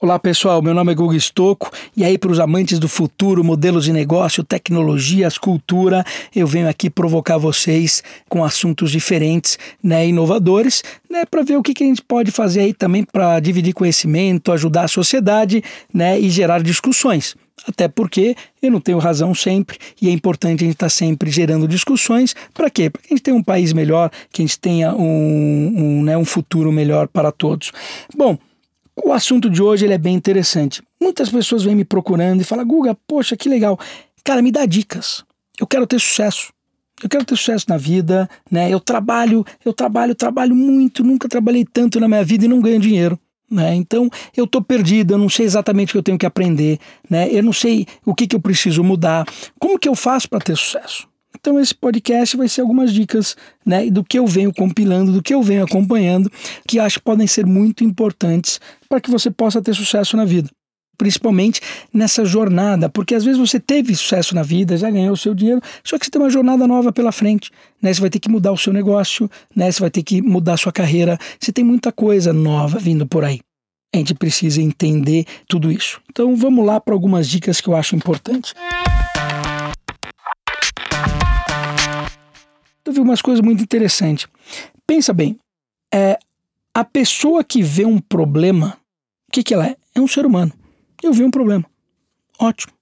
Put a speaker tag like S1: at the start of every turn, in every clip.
S1: Olá pessoal, meu nome é Gugu Stocco e aí para os amantes do futuro, modelos de negócio, tecnologias, cultura, eu venho aqui provocar vocês com assuntos diferentes, né, inovadores, né, para ver o que, que a gente pode fazer aí também para dividir conhecimento, ajudar a sociedade, né, e gerar discussões. Até porque eu não tenho razão sempre e é importante a gente estar tá sempre gerando discussões. Para quê? Para que a gente tenha um país melhor, que a gente tenha um, um, né, um futuro melhor para todos. Bom, o assunto de hoje ele é bem interessante. Muitas pessoas vêm me procurando e falam: Guga, poxa, que legal. Cara, me dá dicas. Eu quero ter sucesso. Eu quero ter sucesso na vida, né? Eu trabalho, eu trabalho, trabalho muito, nunca trabalhei tanto na minha vida e não ganho dinheiro. Né? Então eu estou perdido, eu não sei exatamente o que eu tenho que aprender, né? eu não sei o que, que eu preciso mudar. Como que eu faço para ter sucesso? Então esse podcast vai ser algumas dicas, né, do que eu venho compilando, do que eu venho acompanhando, que acho que podem ser muito importantes para que você possa ter sucesso na vida. Principalmente nessa jornada, porque às vezes você teve sucesso na vida, já ganhou o seu dinheiro, só que você tem uma jornada nova pela frente. Né? Você vai ter que mudar o seu negócio, né? você vai ter que mudar a sua carreira, você tem muita coisa nova vindo por aí. A gente precisa entender tudo isso. Então vamos lá para algumas dicas que eu acho importantes. Eu vi umas coisas muito interessantes. Pensa bem, é, a pessoa que vê um problema, o que, que ela é? É um ser humano. Eu vi um problema. Ótimo.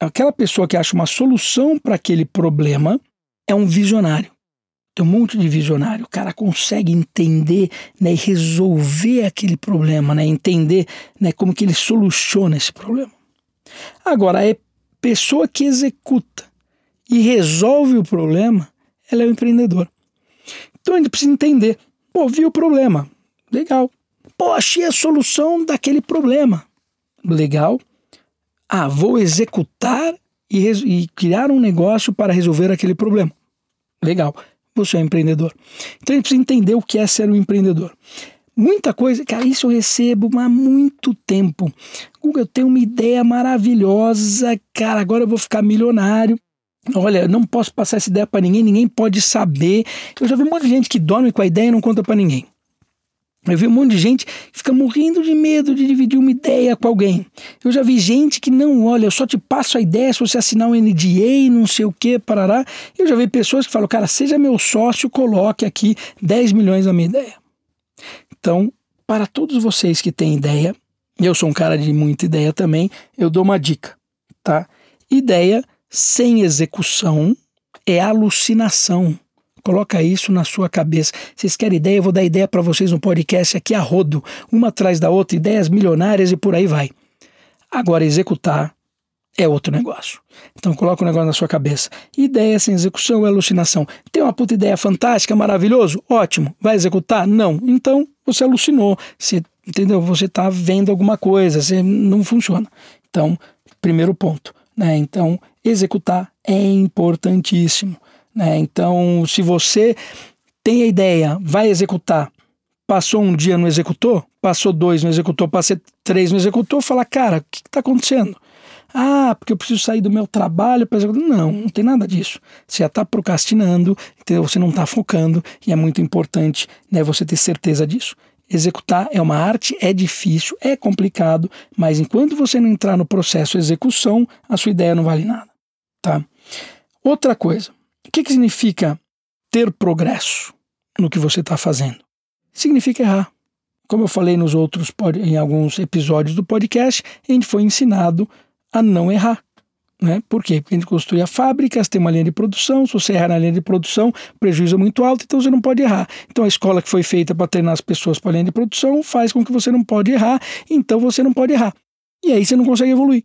S1: Aquela pessoa que acha uma solução para aquele problema é um visionário. Tem um monte de visionário. O cara consegue entender né, e resolver aquele problema, né, entender né, como que ele soluciona esse problema. Agora, é pessoa que executa e resolve o problema ela é um empreendedor. Então gente precisa entender. Pô, vi o problema. Legal. Pô, achei a solução daquele problema. Legal. Ah, vou executar e, e criar um negócio para resolver aquele problema. Legal. Você é um empreendedor. Então gente precisa entender o que é ser um empreendedor. Muita coisa, cara, isso eu recebo há muito tempo. Google, eu tenho uma ideia maravilhosa, cara, agora eu vou ficar milionário. Olha, não posso passar essa ideia para ninguém, ninguém pode saber. Eu já vi um monte de gente que dorme com a ideia e não conta para ninguém. Eu vi um monte de gente que fica morrendo de medo de dividir uma ideia com alguém. Eu já vi gente que não, olha, eu só te passo a ideia se você assinar um NDA, não sei o que, parará. Eu já vi pessoas que falam, cara, seja meu sócio, coloque aqui 10 milhões na minha ideia. Então, para todos vocês que têm ideia, eu sou um cara de muita ideia também, eu dou uma dica, tá? Ideia sem execução é alucinação. Coloca isso na sua cabeça. Vocês querem ideia? Eu vou dar ideia para vocês no podcast aqui a rodo, uma atrás da outra, ideias milionárias e por aí vai. Agora, executar é outro negócio. Então coloca o negócio na sua cabeça. Ideia sem execução é alucinação. Tem uma puta ideia fantástica, maravilhoso? Ótimo. Vai executar? Não. Então você alucinou. Você, entendeu? Você está vendo alguma coisa, você não funciona. Então, primeiro ponto. Né? Então, executar é importantíssimo. Né? Então, se você tem a ideia, vai executar, passou um dia no executor, passou dois no executor, passou três no executor, fala, cara, o que está acontecendo? Ah, porque eu preciso sair do meu trabalho para executar. Não, não tem nada disso. Você já está procrastinando, entendeu? você não está focando e é muito importante né, você ter certeza disso. Executar é uma arte, é difícil, é complicado, mas enquanto você não entrar no processo de execução, a sua ideia não vale nada. Tá? Outra coisa, o que, que significa ter progresso no que você está fazendo? Significa errar. Como eu falei nos outros em alguns episódios do podcast, a gente foi ensinado a não errar. Né? Por quê? Porque a gente construía fábricas, tem uma linha de produção, se você errar na linha de produção, prejuízo é muito alto, então você não pode errar. Então a escola que foi feita para treinar as pessoas para a linha de produção faz com que você não pode errar, então você não pode errar. E aí você não consegue evoluir.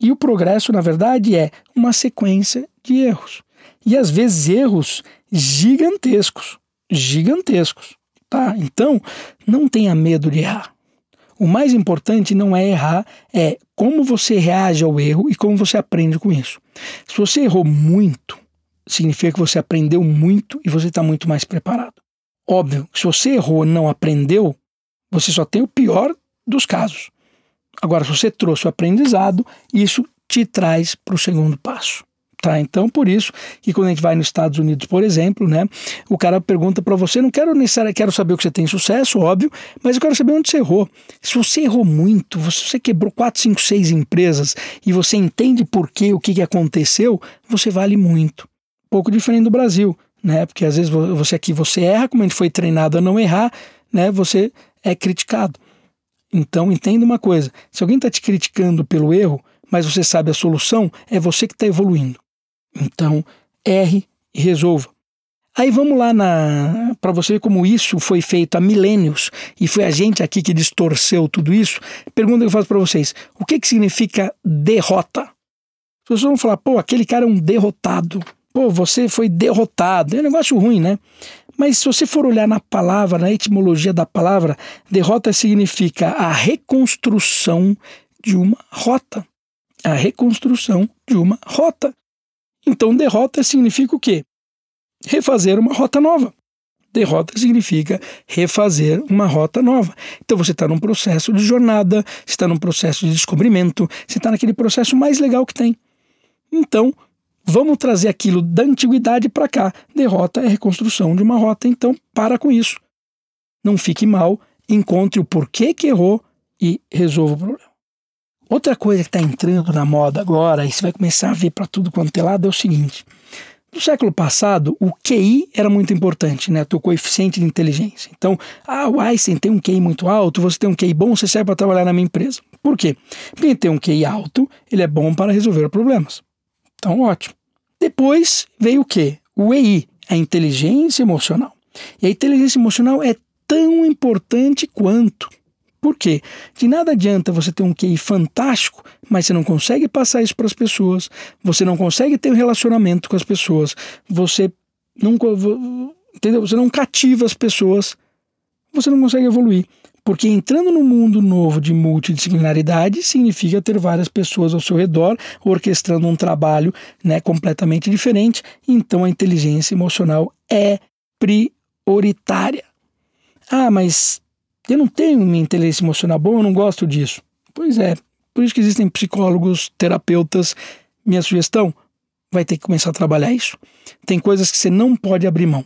S1: E o progresso, na verdade, é uma sequência de erros. E às vezes erros gigantescos, gigantescos, tá? Então, não tenha medo de errar. O mais importante não é errar, é como você reage ao erro e como você aprende com isso. Se você errou muito, significa que você aprendeu muito e você está muito mais preparado. Óbvio, se você errou e não aprendeu, você só tem o pior dos casos. Agora, se você trouxe o aprendizado, isso te traz para o segundo passo, Tá, então por isso que quando a gente vai nos Estados Unidos, por exemplo, né, o cara pergunta para você, não quero necessariamente, quero saber o que você tem sucesso, óbvio, mas eu quero saber onde você errou. Se você errou muito, se você quebrou 4, 5, 6 empresas e você entende por quê, o que, que aconteceu, você vale muito. Pouco diferente do Brasil, né? Porque às vezes você aqui você erra, como a gente foi treinado a não errar, né? Você é criticado. Então entenda uma coisa: se alguém está te criticando pelo erro, mas você sabe a solução, é você que está evoluindo. Então, erre e resolva. Aí vamos lá para você ver como isso foi feito há milênios e foi a gente aqui que distorceu tudo isso. Pergunta que eu faço para vocês: o que, que significa derrota? As pessoas vão falar, pô, aquele cara é um derrotado. Pô, você foi derrotado. É um negócio ruim, né? Mas se você for olhar na palavra, na etimologia da palavra, derrota significa a reconstrução de uma rota. A reconstrução de uma rota. Então, derrota significa o quê? Refazer uma rota nova. Derrota significa refazer uma rota nova. Então você está num processo de jornada, está num processo de descobrimento, você está naquele processo mais legal que tem. Então, vamos trazer aquilo da antiguidade para cá. Derrota é reconstrução de uma rota, então para com isso. Não fique mal, encontre o porquê que errou e resolva o problema. Outra coisa que está entrando na moda agora, e você vai começar a ver para tudo quanto é lado, é o seguinte. No século passado, o QI era muito importante, né? O coeficiente de inteligência. Então, ah, o Einstein tem um QI muito alto, você tem um QI bom, você serve para trabalhar na minha empresa. Por quê? Porque tem um QI alto, ele é bom para resolver problemas. Então, ótimo. Depois veio o quê? O EI, a inteligência emocional. E a inteligência emocional é tão importante quanto. Por quê? De nada adianta você ter um QI fantástico, mas você não consegue passar isso para as pessoas, você não consegue ter um relacionamento com as pessoas, você não, entendeu? Você não cativa as pessoas, você não consegue evoluir. Porque entrando no mundo novo de multidisciplinaridade significa ter várias pessoas ao seu redor orquestrando um trabalho né, completamente diferente. Então a inteligência emocional é prioritária. Ah, mas eu não tenho minha inteligência emocional boa, eu não gosto disso. Pois é, por isso que existem psicólogos, terapeutas. Minha sugestão, vai ter que começar a trabalhar isso. Tem coisas que você não pode abrir mão.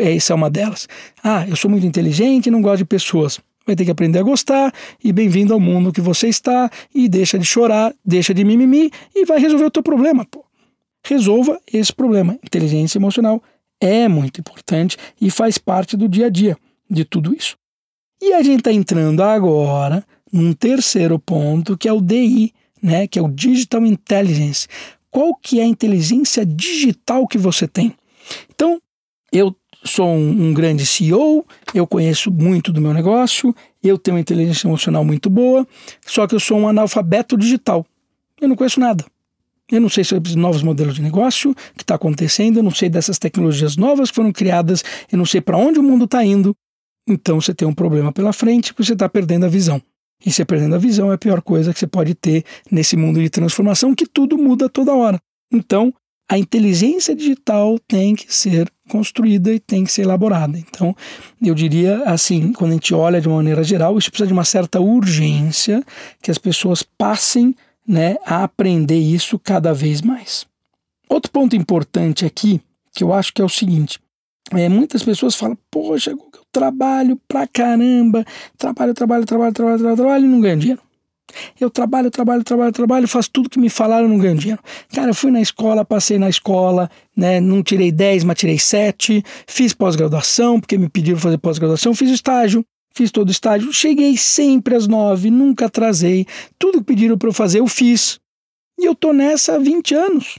S1: Essa é uma delas. Ah, eu sou muito inteligente e não gosto de pessoas vai ter que aprender a gostar e bem-vindo ao mundo que você está e deixa de chorar, deixa de mimimi e vai resolver o teu problema, pô. Resolva esse problema. Inteligência emocional é muito importante e faz parte do dia a dia de tudo isso. E a gente está entrando agora num terceiro ponto, que é o DI, né, que é o Digital Intelligence. Qual que é a inteligência digital que você tem? Então, eu sou um, um, grande CEO, eu conheço muito do meu negócio, eu tenho uma inteligência emocional muito boa, só que eu sou um analfabeto digital. Eu não conheço nada. Eu não sei sobre novos modelos de negócio que está acontecendo, eu não sei dessas tecnologias novas que foram criadas, eu não sei para onde o mundo está indo. Então você tem um problema pela frente porque você está perdendo a visão. E você perdendo a visão é a pior coisa que você pode ter nesse mundo de transformação que tudo muda toda hora. Então, a inteligência digital tem que ser construída e tem que ser elaborada. Então, eu diria assim, quando a gente olha de uma maneira geral, isso precisa de uma certa urgência que as pessoas passem né, a aprender isso cada vez mais. Outro ponto importante aqui, que eu acho que é o seguinte: é, muitas pessoas falam, poxa, eu trabalho pra caramba, trabalho, trabalho, trabalho, trabalho, trabalho, trabalho e não ganho dinheiro. Eu trabalho, trabalho, trabalho, trabalho, faço tudo que me falaram, não ganho dinheiro. Cara, eu fui na escola, passei na escola, né, não tirei 10, mas tirei 7, fiz pós-graduação, porque me pediram fazer pós-graduação, fiz estágio, fiz todo estágio, cheguei sempre às 9, nunca atrasei, tudo que pediram para eu fazer eu fiz. E eu tô nessa há 20 anos.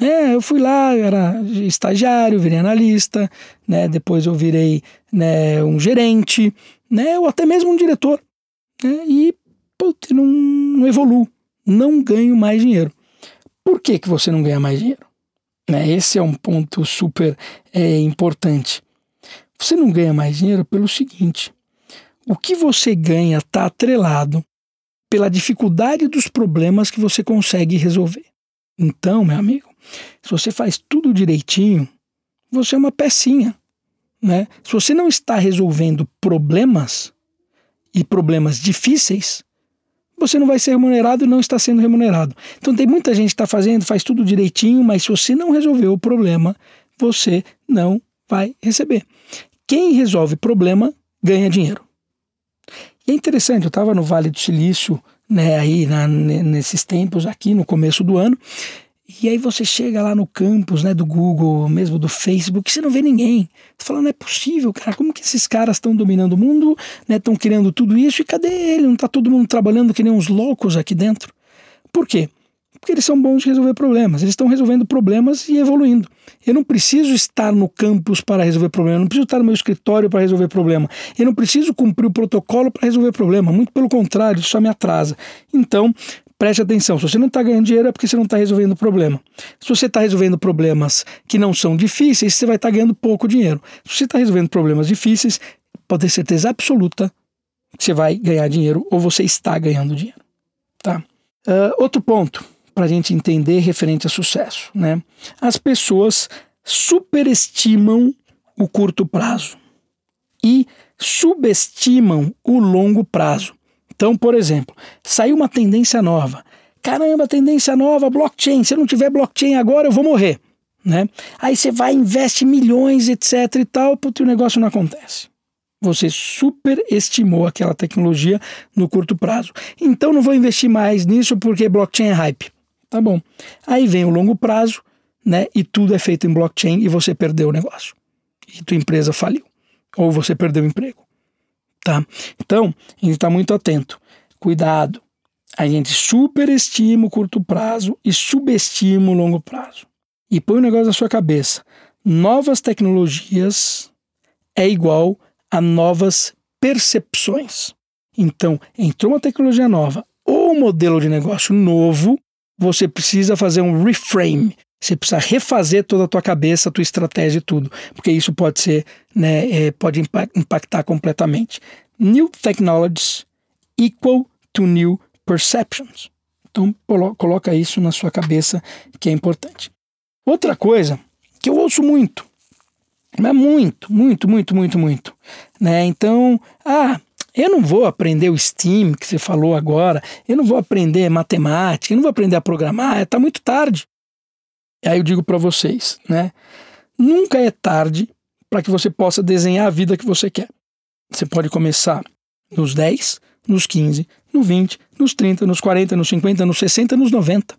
S1: É, eu fui lá, era estagiário, virei analista, né, depois eu virei né, um gerente, né, ou até mesmo um diretor. Né, e putz, não, não evoluo, não ganho mais dinheiro. Por que, que você não ganha mais dinheiro? Né? Esse é um ponto super é, importante. Você não ganha mais dinheiro pelo seguinte: o que você ganha está atrelado pela dificuldade dos problemas que você consegue resolver. Então, meu amigo, se você faz tudo direitinho, você é uma pecinha. Né? Se você não está resolvendo problemas e problemas difíceis, você não vai ser remunerado e não está sendo remunerado. Então tem muita gente que está fazendo, faz tudo direitinho, mas se você não resolver o problema, você não vai receber. Quem resolve problema ganha dinheiro. E é interessante, eu estava no Vale do Silício, né, aí na, nesses tempos aqui no começo do ano, e aí você chega lá no campus, né, do Google, mesmo do Facebook, você não vê ninguém. Você fala, não é possível, cara, como que esses caras estão dominando o mundo, né, estão criando tudo isso, e cadê ele? Não está todo mundo trabalhando que nem uns loucos aqui dentro? Por quê? Porque eles são bons de resolver problemas, eles estão resolvendo problemas e evoluindo. Eu não preciso estar no campus para resolver problema, eu não preciso estar no meu escritório para resolver problema, eu não preciso cumprir o protocolo para resolver problema, muito pelo contrário, isso só me atrasa. Então, preste atenção: se você não está ganhando dinheiro é porque você não está resolvendo problema. Se você está resolvendo problemas que não são difíceis, você vai estar tá ganhando pouco dinheiro. Se você está resolvendo problemas difíceis, pode ter certeza absoluta que você vai ganhar dinheiro ou você está ganhando dinheiro. Tá? Uh, outro ponto para a gente entender referente a sucesso. Né? As pessoas superestimam o curto prazo e subestimam o longo prazo. Então, por exemplo, saiu uma tendência nova. Caramba, tendência nova, blockchain. Se eu não tiver blockchain agora, eu vou morrer. Né? Aí você vai, investe milhões, etc e tal, porque o negócio não acontece. Você superestimou aquela tecnologia no curto prazo. Então não vou investir mais nisso porque blockchain é hype. Tá bom. Aí vem o longo prazo, né? E tudo é feito em blockchain e você perdeu o negócio. E tua empresa faliu. Ou você perdeu o emprego. Tá? Então, a gente está muito atento. Cuidado. A gente superestima o curto prazo e subestima o longo prazo. E põe o um negócio na sua cabeça. Novas tecnologias é igual a novas percepções. Então, entrou uma tecnologia nova ou um modelo de negócio novo, você precisa fazer um reframe. Você precisa refazer toda a tua cabeça, a tua estratégia e tudo, porque isso pode ser, né, é, pode impactar completamente. New technologies equal to new perceptions. Então coloca isso na sua cabeça que é importante. Outra coisa que eu ouço muito mas muito, muito, muito, muito, muito. Né? Então, ah, eu não vou aprender o STEAM que você falou agora, eu não vou aprender matemática, eu não vou aprender a programar, está muito tarde. E aí eu digo para vocês, né? Nunca é tarde para que você possa desenhar a vida que você quer. Você pode começar nos 10, nos 15, nos 20, nos 30, nos 40, nos 50, nos 60, nos 90.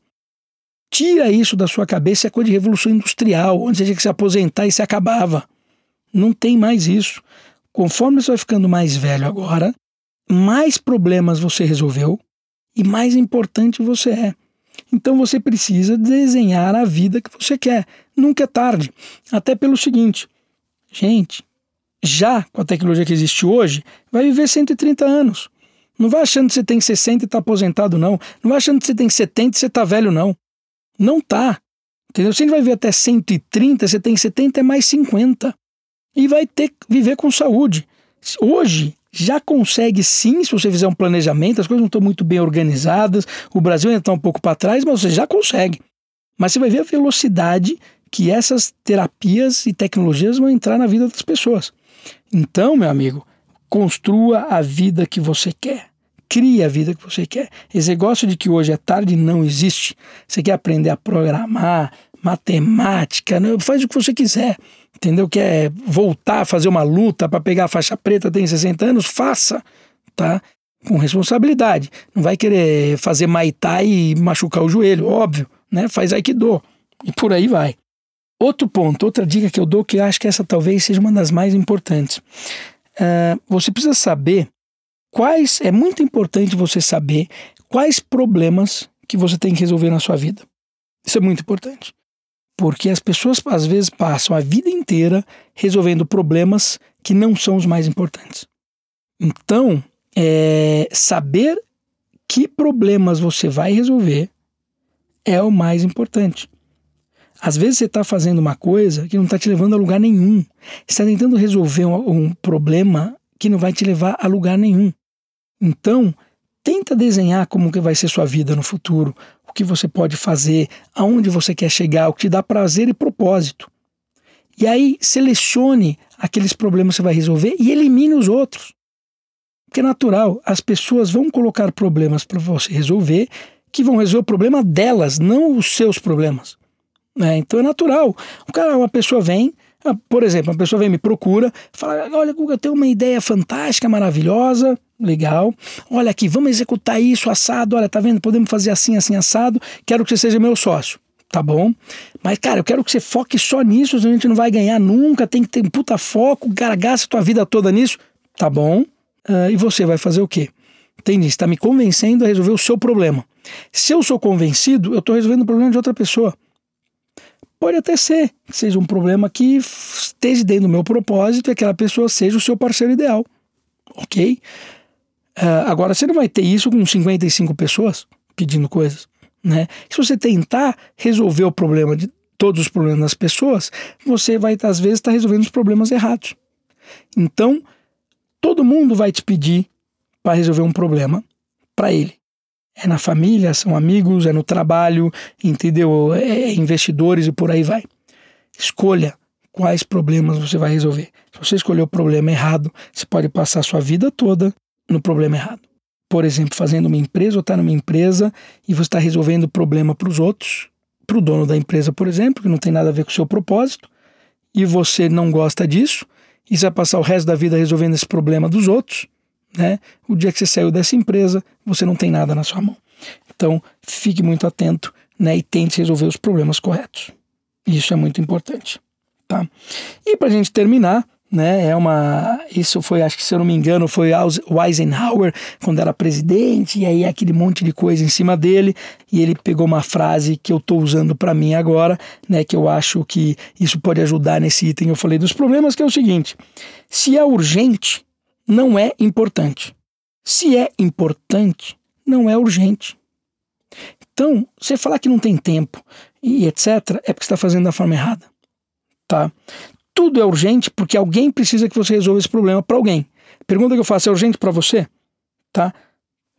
S1: Tira isso da sua cabeça, é coisa de revolução industrial, onde você tinha que se aposentar e se acabava. Não tem mais isso. Conforme você vai ficando mais velho agora, mais problemas você resolveu e mais importante você é. Então você precisa desenhar a vida que você quer. Nunca é tarde. Até pelo seguinte, gente, já com a tecnologia que existe hoje, vai viver 130 anos. Não vai achando que você tem 60 e está aposentado, não. Não vai achando que você tem 70 e você está velho, não. Não tá. Entendeu? Gente vai viver até 130, você tem 70 é mais 50 e vai ter que viver com saúde. Hoje já consegue sim, se você fizer um planejamento, as coisas não estão muito bem organizadas, o Brasil ainda está um pouco para trás, mas você já consegue. Mas você vai ver a velocidade que essas terapias e tecnologias vão entrar na vida das pessoas. Então, meu amigo, construa a vida que você quer. Crie a vida que você quer. Esse negócio de que hoje é tarde não existe. Você quer aprender a programar, matemática, né? faz o que você quiser entendeu? Quer voltar a fazer uma luta para pegar a faixa preta, tem 60 anos, faça, tá? Com responsabilidade. Não vai querer fazer maitai e machucar o joelho, óbvio, né? Faz aikido e por aí vai. Outro ponto, outra dica que eu dou, que eu acho que essa talvez seja uma das mais importantes. Uh, você precisa saber quais, é muito importante você saber quais problemas que você tem que resolver na sua vida. Isso é muito importante. Porque as pessoas às vezes passam a vida inteira resolvendo problemas que não são os mais importantes. Então, é, saber que problemas você vai resolver é o mais importante. Às vezes você está fazendo uma coisa que não está te levando a lugar nenhum. Você está tentando resolver um, um problema que não vai te levar a lugar nenhum. Então, tenta desenhar como que vai ser sua vida no futuro, o que você pode fazer, aonde você quer chegar, o que te dá prazer e propósito. E aí selecione aqueles problemas que você vai resolver e elimine os outros. Porque é natural, as pessoas vão colocar problemas para você resolver que vão resolver o problema delas, não os seus problemas. Né? Então é natural. Um cara, uma pessoa vem, ah, por exemplo, uma pessoa vem me procura, fala: Olha, Guga, eu tenho uma ideia fantástica, maravilhosa, legal. Olha aqui, vamos executar isso assado. Olha, tá vendo? Podemos fazer assim, assim, assado. Quero que você seja meu sócio. Tá bom? Mas, cara, eu quero que você foque só nisso, a gente não vai ganhar nunca, tem que ter um puta foco, cara, gasta tua vida toda nisso. Tá bom? Uh, e você vai fazer o quê? Entendi, está me convencendo a resolver o seu problema. Se eu sou convencido, eu estou resolvendo o problema de outra pessoa. Pode até ser que seja um problema que esteja dentro do meu propósito e aquela pessoa seja o seu parceiro ideal. Ok? Uh, agora, você não vai ter isso com 55 pessoas pedindo coisas. Né? Se você tentar resolver o problema de todos os problemas das pessoas, você vai, às vezes, estar tá resolvendo os problemas errados. Então, todo mundo vai te pedir para resolver um problema para ele. É na família, são amigos, é no trabalho, entendeu? É, é investidores e por aí vai. Escolha quais problemas você vai resolver. Se você escolher o problema errado, você pode passar a sua vida toda no problema errado. Por exemplo, fazendo uma empresa ou estar tá numa empresa e você está resolvendo o problema para os outros, para o dono da empresa, por exemplo, que não tem nada a ver com o seu propósito, e você não gosta disso, e você vai passar o resto da vida resolvendo esse problema dos outros, né? O dia que você saiu dessa empresa, você não tem nada na sua mão. Então, fique muito atento, né? E tente resolver os problemas corretos. Isso é muito importante, tá? E para a gente terminar, né? É uma, isso foi, acho que se eu não me engano, foi o Eisenhower quando era presidente e aí aquele monte de coisa em cima dele e ele pegou uma frase que eu estou usando para mim agora, né? Que eu acho que isso pode ajudar nesse item. Eu falei dos problemas que é o seguinte: se é urgente, não é importante. Se é importante, não é urgente. Então, você falar que não tem tempo e etc, é porque está fazendo da forma errada. Tá? Tudo é urgente porque alguém precisa que você resolva esse problema para alguém. Pergunta que eu faço é urgente para você? Tá?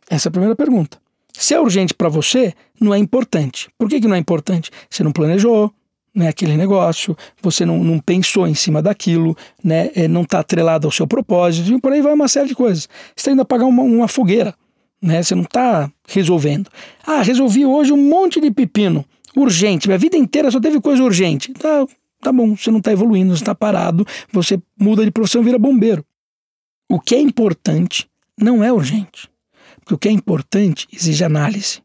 S1: Essa é a primeira pergunta. Se é urgente para você, não é importante. Por que, que não é importante? Você não planejou, né, aquele negócio, você não, não pensou em cima daquilo, né, é, não está atrelado ao seu propósito, e por aí vai uma série de coisas. Você está indo apagar uma, uma fogueira, né, você não está resolvendo. Ah, resolvi hoje um monte de pepino, urgente, minha vida inteira só teve coisa urgente. Tá, tá bom, você não está evoluindo, você está parado, você muda de profissão vira bombeiro. O que é importante não é urgente, porque o que é importante exige análise.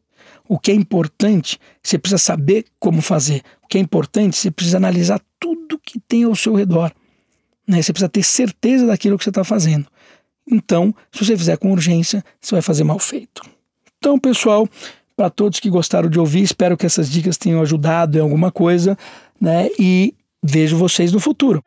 S1: O que é importante, você precisa saber como fazer. O que é importante, você precisa analisar tudo que tem ao seu redor. Né? Você precisa ter certeza daquilo que você está fazendo. Então, se você fizer com urgência, você vai fazer mal feito. Então, pessoal, para todos que gostaram de ouvir, espero que essas dicas tenham ajudado em alguma coisa, né? E vejo vocês no futuro.